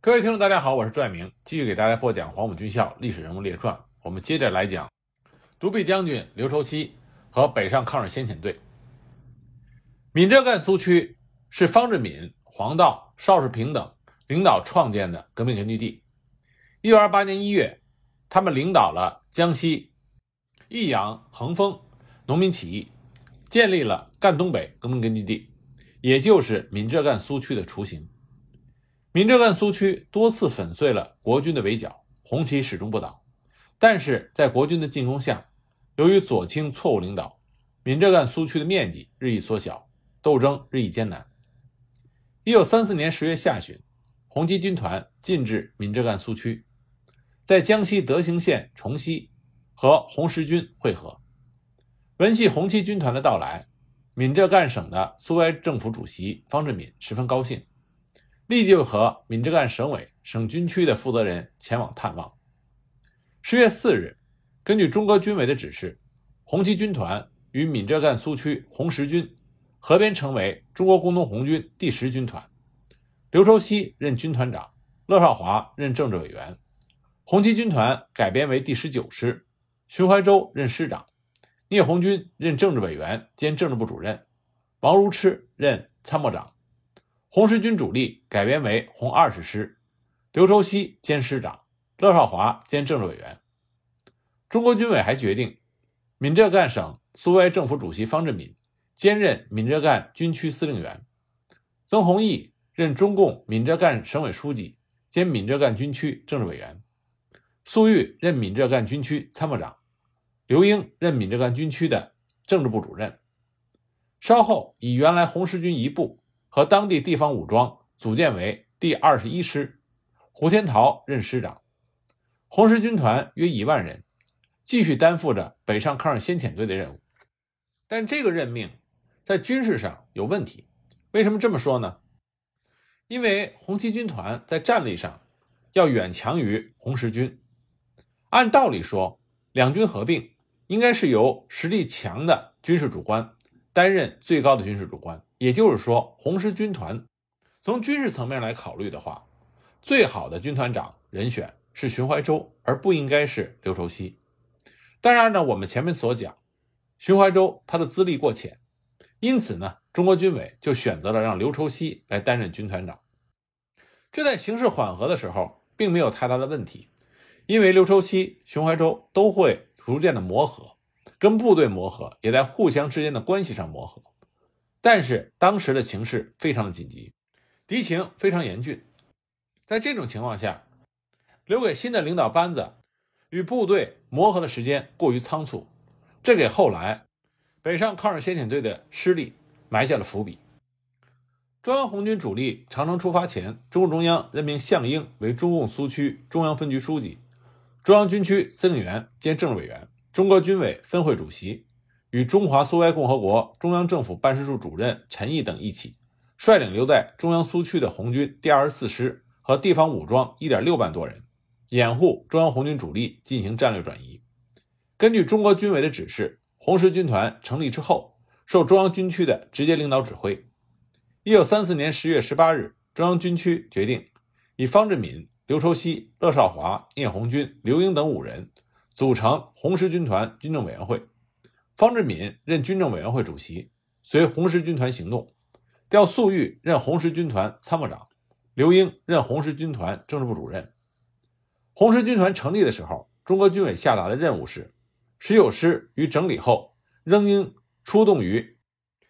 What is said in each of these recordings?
各位听众，大家好，我是朱爱明，继续给大家播讲《黄埔军校历史人物列传》。我们接着来讲独臂将军刘畴西和北上抗日先遣队。闽浙赣苏区是方志敏、黄道、邵世平等领导创建的革命根据地。一九二八年一月，他们领导了江西益阳、横峰农民起义，建立了赣东北革命根据地，也就是闽浙赣苏区的雏形。闽浙赣苏区多次粉碎了国军的围剿，红旗始终不倒。但是在国军的进攻下，由于左倾错误领导，闽浙赣苏区的面积日益缩小，斗争日益艰难。一九三四年十月下旬，红七军团进至闽浙赣苏区，在江西德兴县崇西和红十军会合。闻悉红七军团的到来，闽浙赣省的苏维埃政府主席方志敏十分高兴。立即和闽浙赣省委、省军区的负责人前往探望。十月四日，根据中革军委的指示，红七军团与闽浙赣苏区红十军合编成为中国工农红军第十军团，刘畴西任军团长，乐少华任政治委员。红七军团改编为第十九师，徐怀洲任师长，聂红军任政治委员兼政治部主任，王如痴任参谋长。红十军主力改编为红二十师，刘畴西兼师长，乐少华兼政治委员。中国军委还决定，闽浙赣省苏维埃政府主席方志敏兼任闽浙赣军区司令员，曾洪易任中共闽浙赣省委书记兼闽浙赣军区政治委员，粟裕任闽浙赣军区参谋长，刘英任闽浙赣军区的政治部主任。稍后以原来红十军一部。和当地地方武装组建为第二十一师，胡天桃任师长，红十军团约一万人，继续担负着北上抗日先遣队的任务。但这个任命在军事上有问题。为什么这么说呢？因为红七军团在战力上要远强于红十军。按道理说，两军合并应该是由实力强的军事主官担任最高的军事主官。也就是说，红十军团从军事层面来考虑的话，最好的军团长人选是荀怀洲，而不应该是刘畴西。当然呢，我们前面所讲，荀怀洲他的资历过浅，因此呢，中国军委就选择了让刘畴西来担任军团长。这在形势缓和的时候，并没有太大的问题，因为刘畴西、荀怀洲都会逐渐的磨合，跟部队磨合，也在互相之间的关系上磨合。但是当时的情势非常的紧急，敌情非常严峻，在这种情况下，留给新的领导班子与部队磨合的时间过于仓促，这给后来北上抗日先遣队的失利埋下了伏笔。中央红军主力长征出发前，中共中央任命项英为中共苏区中央分局书记、中央军区司令员兼政治委员、中国军委分会主席。与中华苏维埃共和国中央政府办事处主任陈毅等一起，率领留在中央苏区的红军第二十四师和地方武装一点六万多人，掩护中央红军主力进行战略转移。根据中国军委的指示，红十军团成立之后，受中央军区的直接领导指挥。一九三四年十月十八日，中央军区决定以方志敏、刘畴西、乐少华、聂红军、刘英等五人组成红十军团军政委员会。方志敏任军政委员会主席，随红十军团行动，调粟裕任红十军团参谋长，刘英任红十军团政治部主任。红十军团成立的时候，中国军委下达的任务是：十九师于整理后，仍应出动于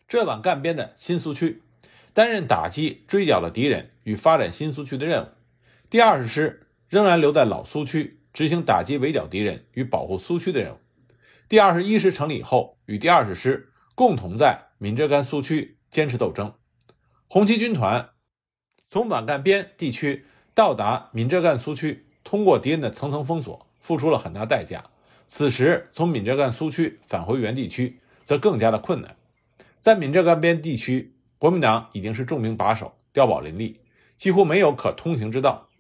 浙皖赣边的新苏区，担任打击追剿了敌人与发展新苏区的任务；第二十师仍然留在老苏区，执行打击围剿敌人与保护苏区的任务。第二十一师成立以后，与第二十师共同在闽浙赣苏区坚持斗争。红七军团从皖赣边地区到达闽浙赣苏区，通过敌人的层层封锁，付出了很大代价。此时从闽浙赣苏区返回原地区，则更加的困难。在闽浙赣边地区，国民党已经是重兵把守，碉堡林立，几乎没有可通行之道。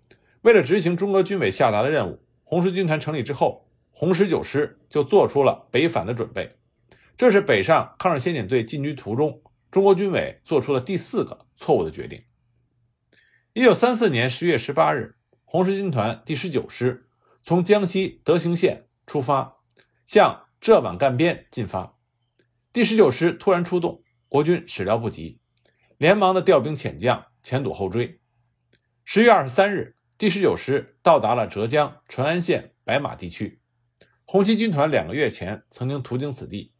为了执行中革军委下达的任务，红十军团成立之后。红十九师就做出了北返的准备，这是北上抗日先遣队进军途中，中国军委做出了第四个错误的决定。一九三四年十月十八日，红十军团第十九师从江西德行县出发，向浙皖赣边进发。第十九师突然出动，国军始料不及，连忙的调兵遣将，前堵后追。十月二十三日，第十九师到达了浙江淳安县白马地区。红七军团两个月前曾经途经此地，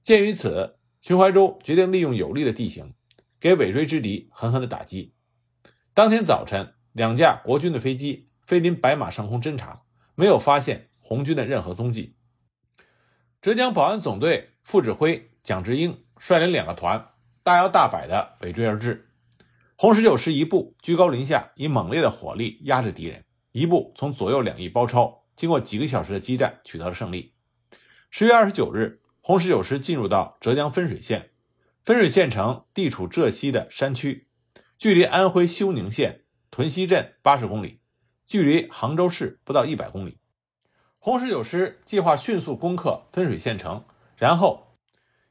鉴于此，徐怀洲决定利用有利的地形，给尾追之敌狠狠的打击。当天早晨，两架国军的飞机飞临白马上空侦察，没有发现红军的任何踪迹。浙江保安总队副指挥蒋志英率领两个团，大摇大摆地尾追而至。红十九师一部居高临下，以猛烈的火力压制敌人；一部从左右两翼包抄，经过几个小时的激战，取得了胜利。十月二十九日，红十九师进入到浙江分水县，分水县城地处浙西的山区。距离安徽休宁县屯溪镇八十公里，距离杭州市不到一百公里。红十九师计划迅速攻克分水县城，然后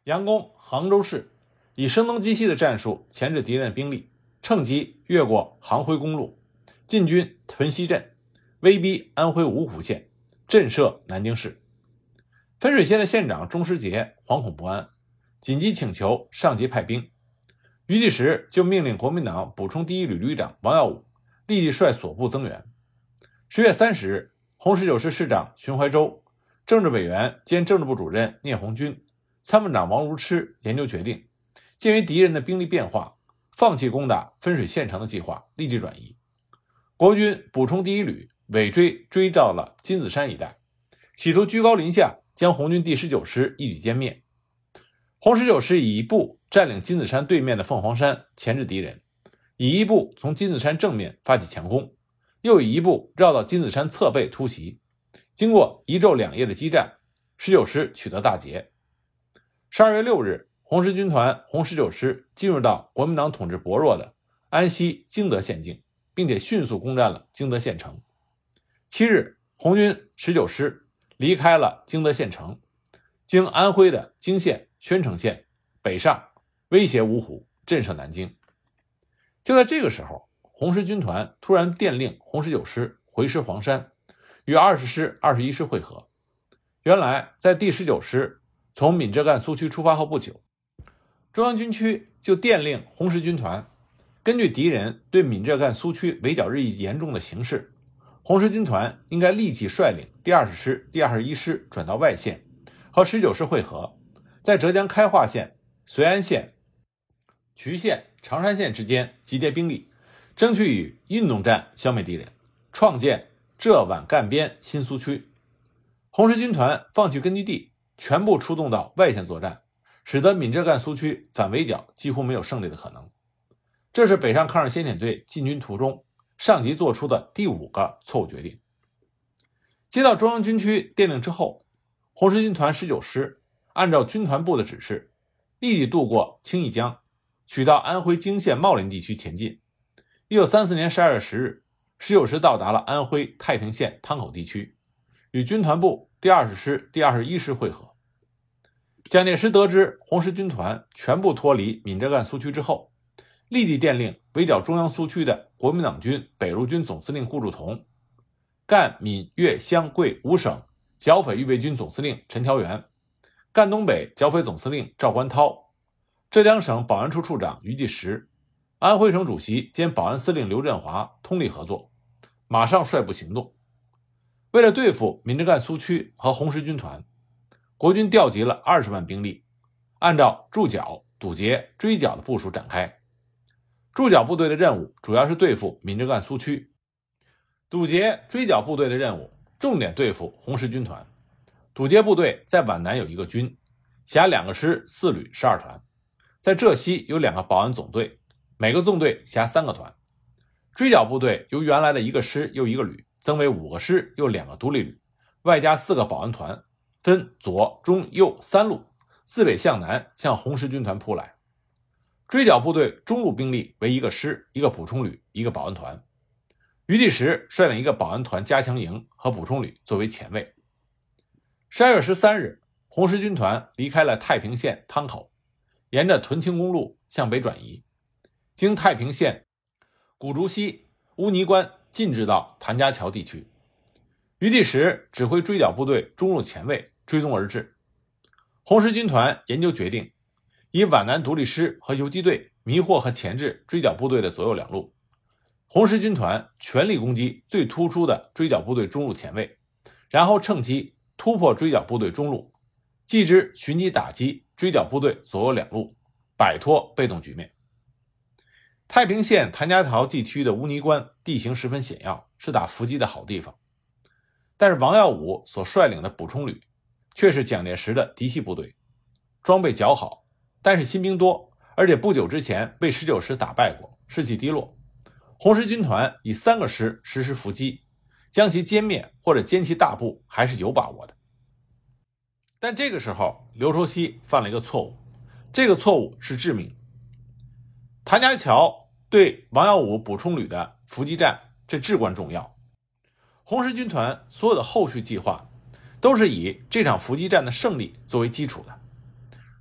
佯攻杭州市，以声东击西的战术钳制敌人的兵力，趁机越过杭徽公路，进军屯溪镇，威逼安徽芜湖县，震慑南京市。分水县的县长钟师杰惶恐不安，紧急请求上级派兵。余继时就命令国民党补充第一旅旅长王耀武立即率所部增援。十月三十日，红十九师师长荀怀洲、政治委员兼政治部主任聂红军、参谋长王如痴研究决定，鉴于敌人的兵力变化，放弃攻打分水县城的计划，立即转移。国军补充第一旅尾追追到了金子山一带，企图居高临下将红军第十九师一举歼灭。红十九师以一部占领金子山对面的凤凰山，钳制敌人；以一部从金子山正面发起强攻，又以一部绕到金子山侧背突袭。经过一昼两夜的激战，十九师取得大捷。十二月六日，红十军团红十九师进入到国民党统治薄弱的安西经德县境，并且迅速攻占了经德县城。七日，红军十九师离开了经德县城，经安徽的泾县。宣城县北上，威胁芜湖，震慑南京。就在这个时候，红十军团突然电令红十九师回师黄山，与二十师、二十一师会合。原来，在第十九师从闽浙赣苏区出发后不久，中央军区就电令红十军团，根据敌人对闽浙赣苏区围剿日益严重的形势，红十军团应该立即率领第二十师、第二十一师转到外线，和十九师会合。在浙江开化县、绥安县、渠县、常山县之间集结兵力，争取以运动战消灭敌人，创建浙皖赣边新苏区。红十军团放弃根据地，全部出动到外线作战，使得闽浙赣苏区反围剿几乎没有胜利的可能。这是北上抗日先遣队进军途中上级做出的第五个错误决定。接到中央军区电令之后，红十军团十九师。按照军团部的指示，立即渡过青弋江，取到安徽泾县茂林地区前进。一九三四年十二月十日，十九师到达了安徽太平县汤口地区，与军团部第二十师、第二十一师会合。蒋介石得知红十军团全部脱离闽浙赣苏区之后，立即电令围剿中央苏区的国民党军北路军总司令顾祝同、赣闽粤湘桂五省剿匪预备军总司令陈调元。赣东北剿匪总司令赵观涛、浙江省保安处处长余继时、安徽省主席兼保安司令刘振华通力合作，马上率部行动。为了对付闽浙赣苏区和红十军团，国军调集了二十万兵力，按照驻剿、堵截、追剿的部署展开。驻剿部队的任务主要是对付闽浙赣苏区，堵截、追剿部队的任务重点对付红十军团。堵截部队在皖南有一个军，辖两个师、四旅、十二团；在浙西有两个保安总队，每个纵队辖三个团。追剿部队由原来的一个师又一个旅增为五个师又两个独立旅，外加四个保安团，分左、中、右三路，自北向南向红十军团扑来。追剿部队中路兵力为一个师、一个补充旅、一个保安团。余第时率领一个保安团加强营和补充旅作为前卫。十二月十三日，红十军团离开了太平县汤口，沿着屯青公路向北转移，经太平县古竹溪、乌泥关进至到谭家桥地区。余第时指挥追剿部队中路前卫追踪而至。红十军团研究决定，以皖南独立师和游击队迷惑和钳制追剿部队的左右两路。红十军团全力攻击最突出的追剿部队中路前卫，然后趁机突破追剿部队中路，继之寻机打击追剿部队左右两路，摆脱被动局面。太平县谭家桥地区的乌泥关地形十分险要，是打伏击的好地方。但是王耀武所率领的补充旅，却是蒋介石的嫡系部队，装备较好，但是新兵多，而且不久之前被十九师打败过，士气低落。红十军团以三个师实施伏击，将其歼灭或者歼其大部还是有把握的。但这个时候，刘畴西犯了一个错误，这个错误是致命。谭家桥对王耀武补充旅的伏击战，这至关重要。红十军团所有的后续计划，都是以这场伏击战的胜利作为基础的。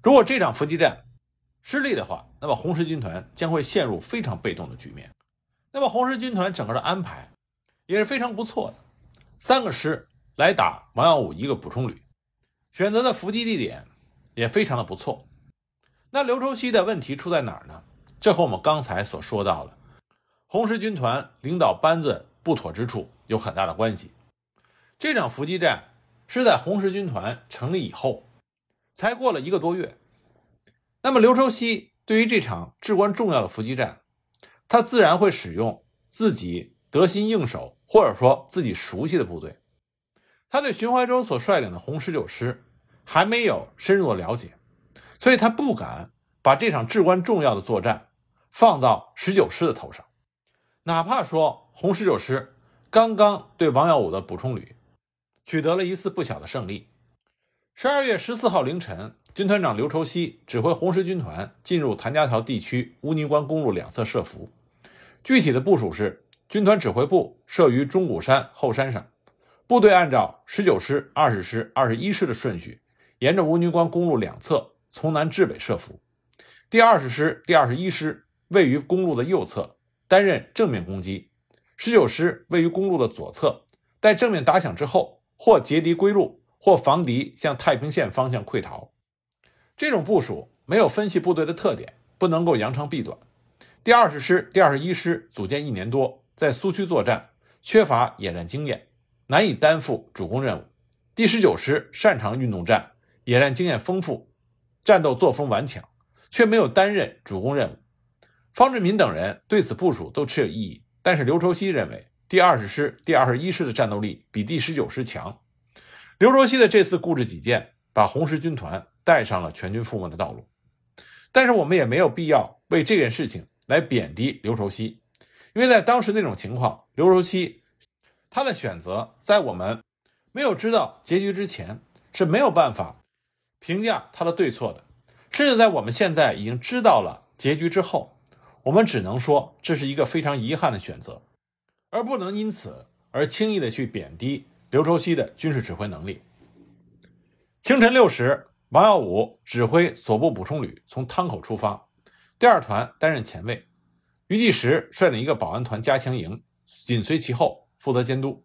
如果这场伏击战失利的话，那么红十军团将会陷入非常被动的局面。那么红十军团整个的安排也是非常不错的，三个师来打王耀武一个补充旅，选择的伏击地点也非常的不错。那刘畴西的问题出在哪儿呢？这和我们刚才所说到的红十军团领导班子不妥之处。有很大的关系。这场伏击战是在红十军团成立以后，才过了一个多月。那么刘畴西对于这场至关重要的伏击战，他自然会使用自己得心应手或者说自己熟悉的部队。他对荀怀洲所率领的红十九师还没有深入的了解，所以他不敢把这场至关重要的作战放到十九师的头上，哪怕说红十九师。刚刚对王耀武的补充旅取得了一次不小的胜利。十二月十四号凌晨，军团长刘畴西指挥红十军团进入谭家桥地区乌泥关公路两侧设伏。具体的部署是：军团指挥部设于钟鼓山后山上，部队按照十九师、二十师、二十一师的顺序，沿着乌泥关公路两侧从南至北设伏。第二十师、第二十一师位于公路的右侧，担任正面攻击。十九师位于公路的左侧，待正面打响之后，或截敌归路，或防敌向太平县方向溃逃。这种部署没有分析部队的特点，不能够扬长避短。第二十师、第二十一师组建一年多，在苏区作战，缺乏野战经验，难以担负主攻任务。第十九师擅长运动战，野战经验丰富，战斗作风顽强，却没有担任主攻任务。方志敏等人对此部署都持有异议。但是刘畴西认为，第二十师、第二十一师的战斗力比第十九师强。刘畴西的这次固执己见，把红十军团带上了全军覆没的道路。但是我们也没有必要为这件事情来贬低刘畴西，因为在当时那种情况，刘畴西他的选择，在我们没有知道结局之前是没有办法评价他的对错的。甚至在我们现在已经知道了结局之后。我们只能说这是一个非常遗憾的选择，而不能因此而轻易的去贬低刘畴西的军事指挥能力。清晨六时，王耀武指挥所部补充旅从汤口出发，第二团担任前卫，余第时率领一个保安团加强营紧随其后，负责监督。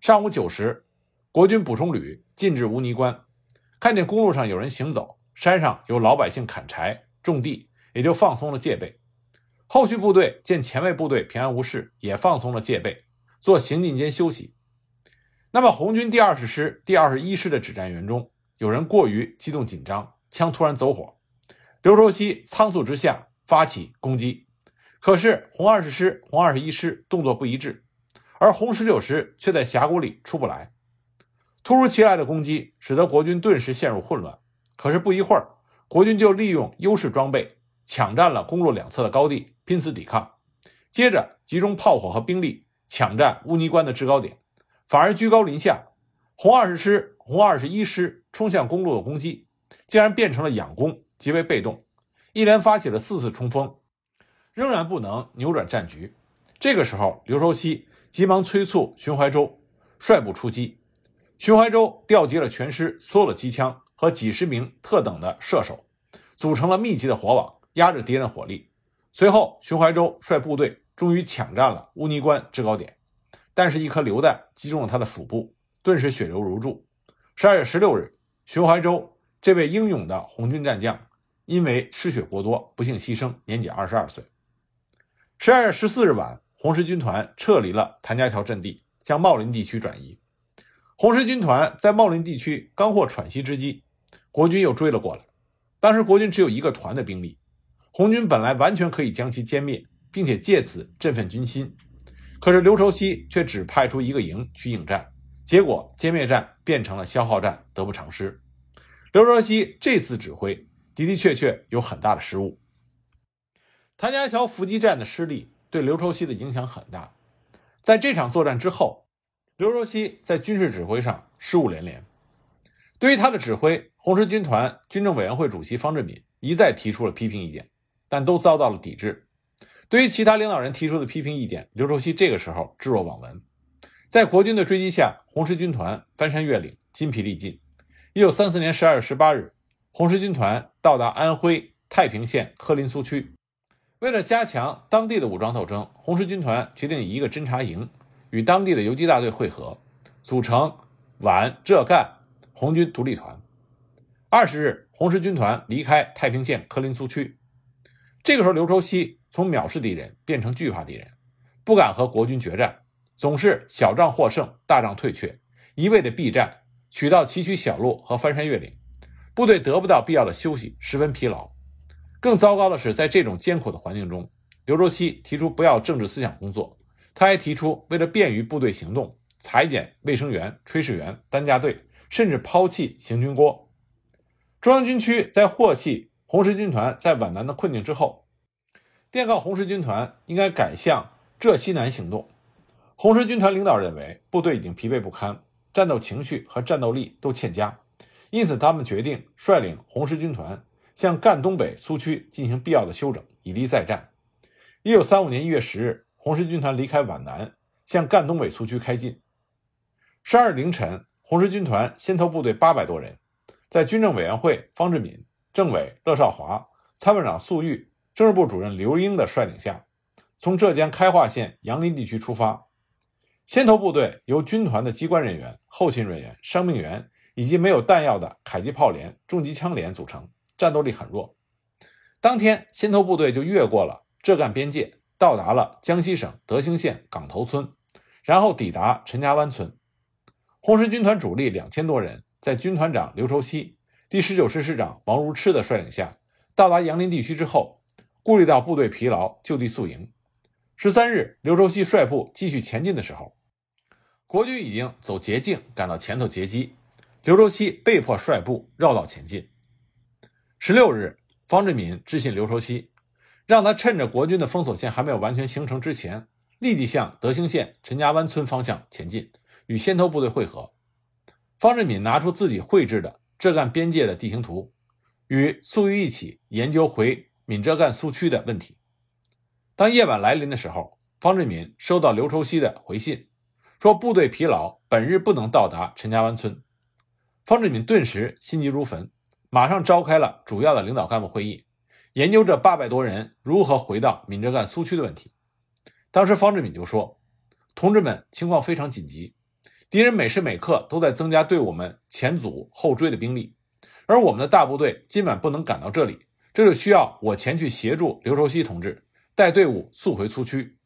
上午九时，国军补充旅进至乌泥关，看见公路上有人行走，山上有老百姓砍柴种地，也就放松了戒备。后续部队见前卫部队平安无事，也放松了戒备，做行进间休息。那么，红军第二十师、第二十一师的指战员中，有人过于激动紧张，枪突然走火，刘畴西仓促之下发起攻击，可是红二十师、红二十一师动作不一致，而红十九师却在峡谷里出不来。突如其来的攻击使得国军顿时陷入混乱，可是不一会儿，国军就利用优势装备抢占了公路两侧的高地。拼死抵抗，接着集中炮火和兵力抢占乌泥关的制高点，反而居高临下。红二十师、红二十一师冲向公路的攻击，竟然变成了仰攻，极为被动。一连发起了四次冲锋，仍然不能扭转战局。这个时候，刘畴西急忙催促荀怀洲率部出击。荀怀洲调集了全师所有的机枪和几十名特等的射手，组成了密集的火网，压着敌人火力。随后，荀怀洲率部队终于抢占了乌尼关制高点，但是，一颗榴弹击中了他的腹部，顿时血流如注。十二月十六日，徐怀洲这位英勇的红军战将，因为失血过多，不幸牺牲，年仅二十二岁。十二月十四日晚，红十军团撤离了谭家桥阵地，向茂林地区转移。红十军团在茂林地区刚获喘息之机，国军又追了过来。当时国军只有一个团的兵力，红军本来完全可以将其歼灭，并且借此振奋军心。可是刘畴西却只派出一个营去应战，结果歼灭战变成了消耗战，得不偿失。刘畴西这次指挥的的确确有很大的失误。谭家桥伏击战的失利对刘畴西的影响很大，在这场作战之后。刘畴西在军事指挥上失误连连，对于他的指挥，红十军团军政委员会主席方志敏一再提出了批评意见，但都遭到了抵制。对于其他领导人提出的批评意见，刘畴西这个时候置若罔闻。在国军的追击下，红十军团翻山越岭，筋疲力尽。一九三四年十二月十八日，红十军团到达安徽太平县柯林苏区。为了加强当地的武装斗争，红十军团决定以一个侦察营。与当地的游击大队会合，组成皖浙赣红军独立团。二十日，红十军团离开太平县柯林苏区。这个时候，刘畴西从藐视敌人变成惧怕敌人，不敢和国军决战，总是小仗获胜，大仗退却，一味的避战，取道崎岖小路和翻山越岭，部队得不到必要的休息，十分疲劳。更糟糕的是，在这种艰苦的环境中，刘畴西提出不要政治思想工作。他还提出，为了便于部队行动，裁减卫生员、炊事员、担架队，甚至抛弃行军锅。中央军区在获悉红十军团在皖南的困境之后，电告红十军团应该改向浙西南行动。红十军团领导认为，部队已经疲惫不堪，战斗情绪和战斗力都欠佳，因此他们决定率领红十军团向赣东北苏区进行必要的休整，以利再战。一九三五年一月十日。红十军团离开皖南，向赣东北苏区开进。十二日凌晨，红十军团先头部队八百多人，在军政委员会方志敏、政委乐少华、参谋长粟裕、政治部主任刘英的率领下，从浙江开化县杨林地区出发。先头部队由军团的机关人员、后勤人员、伤病员以及没有弹药的迫击炮连、重机枪连组成，战斗力很弱。当天，先头部队就越过了浙赣边界。到达了江西省德兴县港头村，然后抵达陈家湾村。红十军团主力两千多人，在军团长刘畴西、第十九师师长王如痴的率领下，到达杨林地区之后，顾虑到部队疲劳，就地宿营。十三日，刘畴西率部继续前进的时候，国军已经走捷径赶到前头截击，刘畴西被迫率部绕道前进。十六日，方志敏致信刘畴西。让他趁着国军的封锁线还没有完全形成之前，立即向德兴县陈家湾村方向前进，与先头部队会合。方志敏拿出自己绘制的浙赣边界的地形图，与粟裕一起研究回闽浙赣苏区的问题。当夜晚来临的时候，方志敏收到刘畴西的回信，说部队疲劳，本日不能到达陈家湾村。方志敏顿时心急如焚，马上召开了主要的领导干部会议。研究这八百多人如何回到闽浙赣苏区的问题，当时方志敏就说：“同志们，情况非常紧急，敌人每时每刻都在增加对我们前阻后追的兵力，而我们的大部队今晚不能赶到这里，这就需要我前去协助刘畴西同志带队伍速回苏区。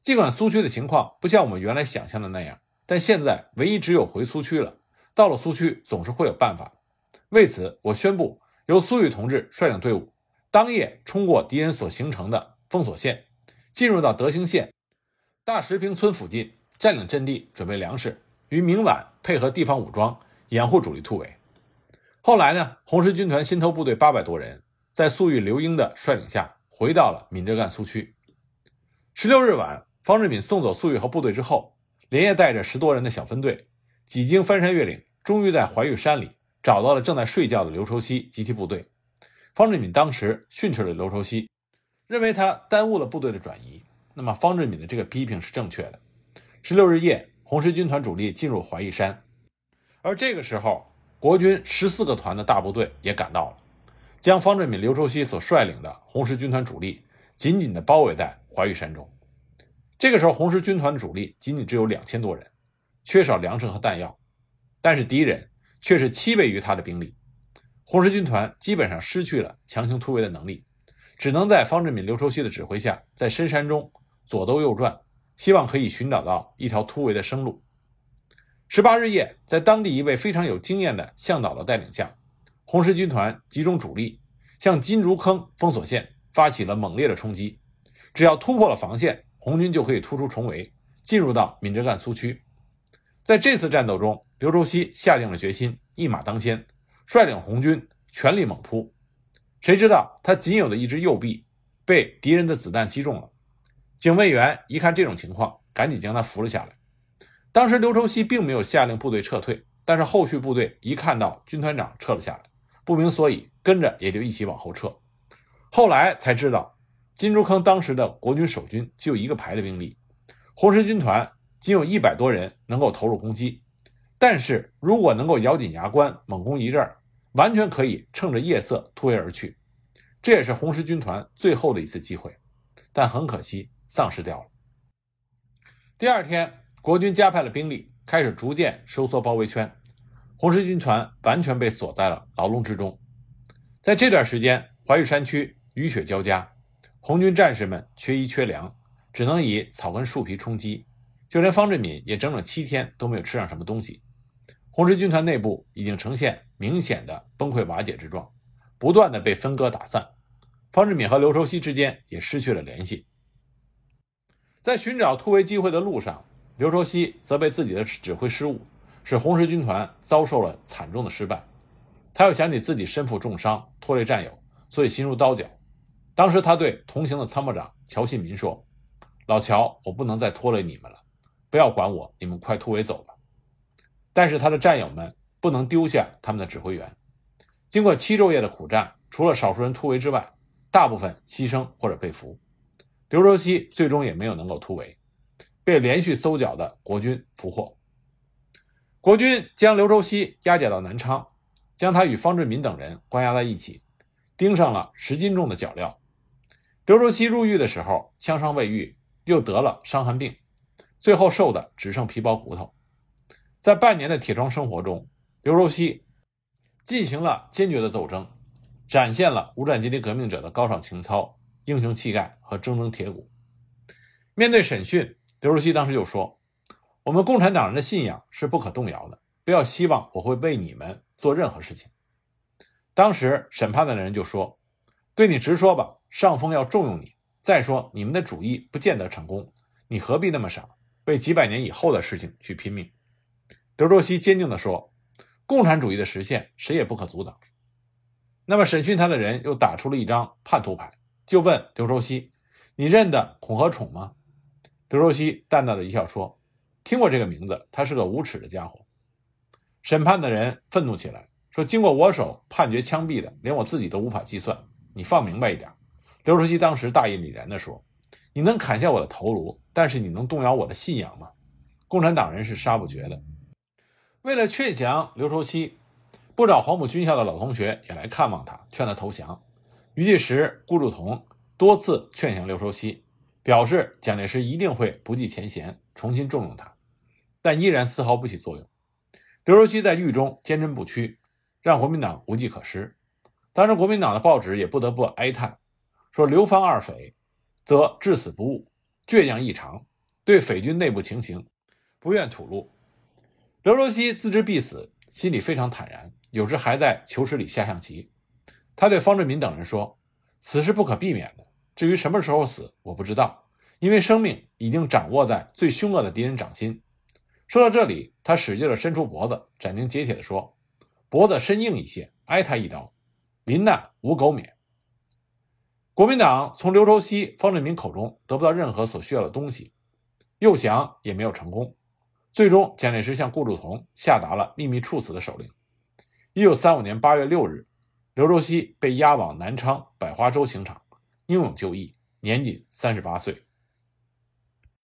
尽管苏区的情况不像我们原来想象的那样，但现在唯一只有回苏区了。到了苏区，总是会有办法。为此，我宣布由苏玉同志率领队伍。”当夜冲过敌人所形成的封锁线，进入到德兴县大石坪村附近，占领阵地，准备粮食。于明晚配合地方武装掩护主力突围。后来呢，红十军团新头部队八百多人，在粟裕、刘英的率领下，回到了闽浙赣苏区。十六日晚，方志敏送走粟裕和部队之后，连夜带着十多人的小分队，几经翻山越岭，终于在怀玉山里找到了正在睡觉的刘畴西及其部队。方志敏当时训斥了刘畴西，认为他耽误了部队的转移。那么，方志敏的这个批评是正确的。十六日夜，红十军团主力进入怀玉山，而这个时候，国军十四个团的大部队也赶到了，将方志敏、刘畴西所率领的红十军团主力紧紧地包围在怀玉山中。这个时候，红十军团的主力仅仅只有两千多人，缺少粮食和弹药，但是敌人却是七倍于他的兵力。红十军团基本上失去了强行突围的能力，只能在方志敏、刘畴西的指挥下，在深山中左兜右转，希望可以寻找到一条突围的生路。十八日夜，在当地一位非常有经验的向导的带领下，红十军团集中主力，向金竹坑封锁线发起了猛烈的冲击。只要突破了防线，红军就可以突出重围，进入到闽浙赣苏区。在这次战斗中，刘周锡下定了决心，一马当先，率领红军全力猛扑。谁知道他仅有的一只右臂被敌人的子弹击中了。警卫员一看这种情况，赶紧将他扶了下来。当时刘抽锡并没有下令部队撤退，但是后续部队一看到军团长撤了下来，不明所以，跟着也就一起往后撤。后来才知道。金竹坑当时的国军守军只有一个排的兵力，红十军团仅有一百多人能够投入攻击，但是如果能够咬紧牙关猛攻一阵，完全可以趁着夜色突围而去。这也是红十军团最后的一次机会，但很可惜丧失掉了。第二天，国军加派了兵力，开始逐渐收缩包围圈，红十军团完全被锁在了牢笼之中。在这段时间，怀玉山区雨雪交加。红军战士们缺衣缺粮，只能以草根树皮充饥，就连方志敏也整整七天都没有吃上什么东西。红十军团内部已经呈现明显的崩溃瓦解之状，不断的被分割打散。方志敏和刘畴西之间也失去了联系。在寻找突围机会的路上，刘畴西则被自己的指挥失误，使红十军团遭受了惨重的失败。他又想起自己身负重伤，拖累战友，所以心如刀绞。当时他对同行的参谋长乔信民说：“老乔，我不能再拖累你们了，不要管我，你们快突围走吧。”但是他的战友们不能丢下他们的指挥员。经过七昼夜的苦战，除了少数人突围之外，大部分牺牲或者被俘。刘周锡最终也没有能够突围，被连续搜剿的国军俘获。国军将刘周锡押解到南昌，将他与方志敏等人关押在一起，钉上了十斤重的脚镣。刘周锡入狱的时候，枪伤未愈，又得了伤寒病，最后瘦的只剩皮包骨头。在半年的铁窗生活中，刘周锡进行了坚决的斗争，展现了无战阶级革命者的高尚情操、英雄气概和铮铮铁骨。面对审讯，刘周锡当时就说：“我们共产党人的信仰是不可动摇的，不要希望我会为你们做任何事情。”当时审判的人就说：“对你直说吧。”上峰要重用你。再说，你们的主意不见得成功，你何必那么傻，为几百年以后的事情去拼命？刘周锡坚定地说：“共产主义的实现，谁也不可阻挡。”那么，审讯他的人又打出了一张叛徒牌，就问刘周锡：“你认得孔和宠吗？”刘周锡淡淡的一笑说：“听过这个名字，他是个无耻的家伙。”审判的人愤怒起来，说：“经过我手判决枪毙的，连我自己都无法计算，你放明白一点。”刘少奇当时大义凛然地说：“你能砍下我的头颅，但是你能动摇我的信仰吗？共产党人是杀不绝的。”为了劝降刘少奇，不少黄埔军校的老同学也来看望他，劝他投降。余继时、顾祝同多次劝降刘少奇，表示蒋介石一定会不计前嫌，重新重用他，但依然丝毫不起作用。刘少奇在狱中坚贞不屈，让国民党无计可施。当时国民党的报纸也不得不哀叹。说刘方二匪，则至死不悟，倔强异常，对匪军内部情形不愿吐露。刘罗锡自知必死，心里非常坦然，有时还在囚室里下象棋。他对方志敏等人说：“死是不可避免的，至于什么时候死，我不知道，因为生命已经掌握在最凶恶的敌人掌心。”说到这里，他使劲地伸出脖子，斩钉截铁地说：“脖子伸硬一些，挨他一刀，临难无苟免。”国民党从刘周锡、方志敏口中得不到任何所需要的东西，诱降也没有成功。最终，蒋介石向顾祝同下达了秘密处死的手令。一九三五年八月六日，刘周锡被押往南昌百花洲刑场，英勇就义，年仅三十八岁。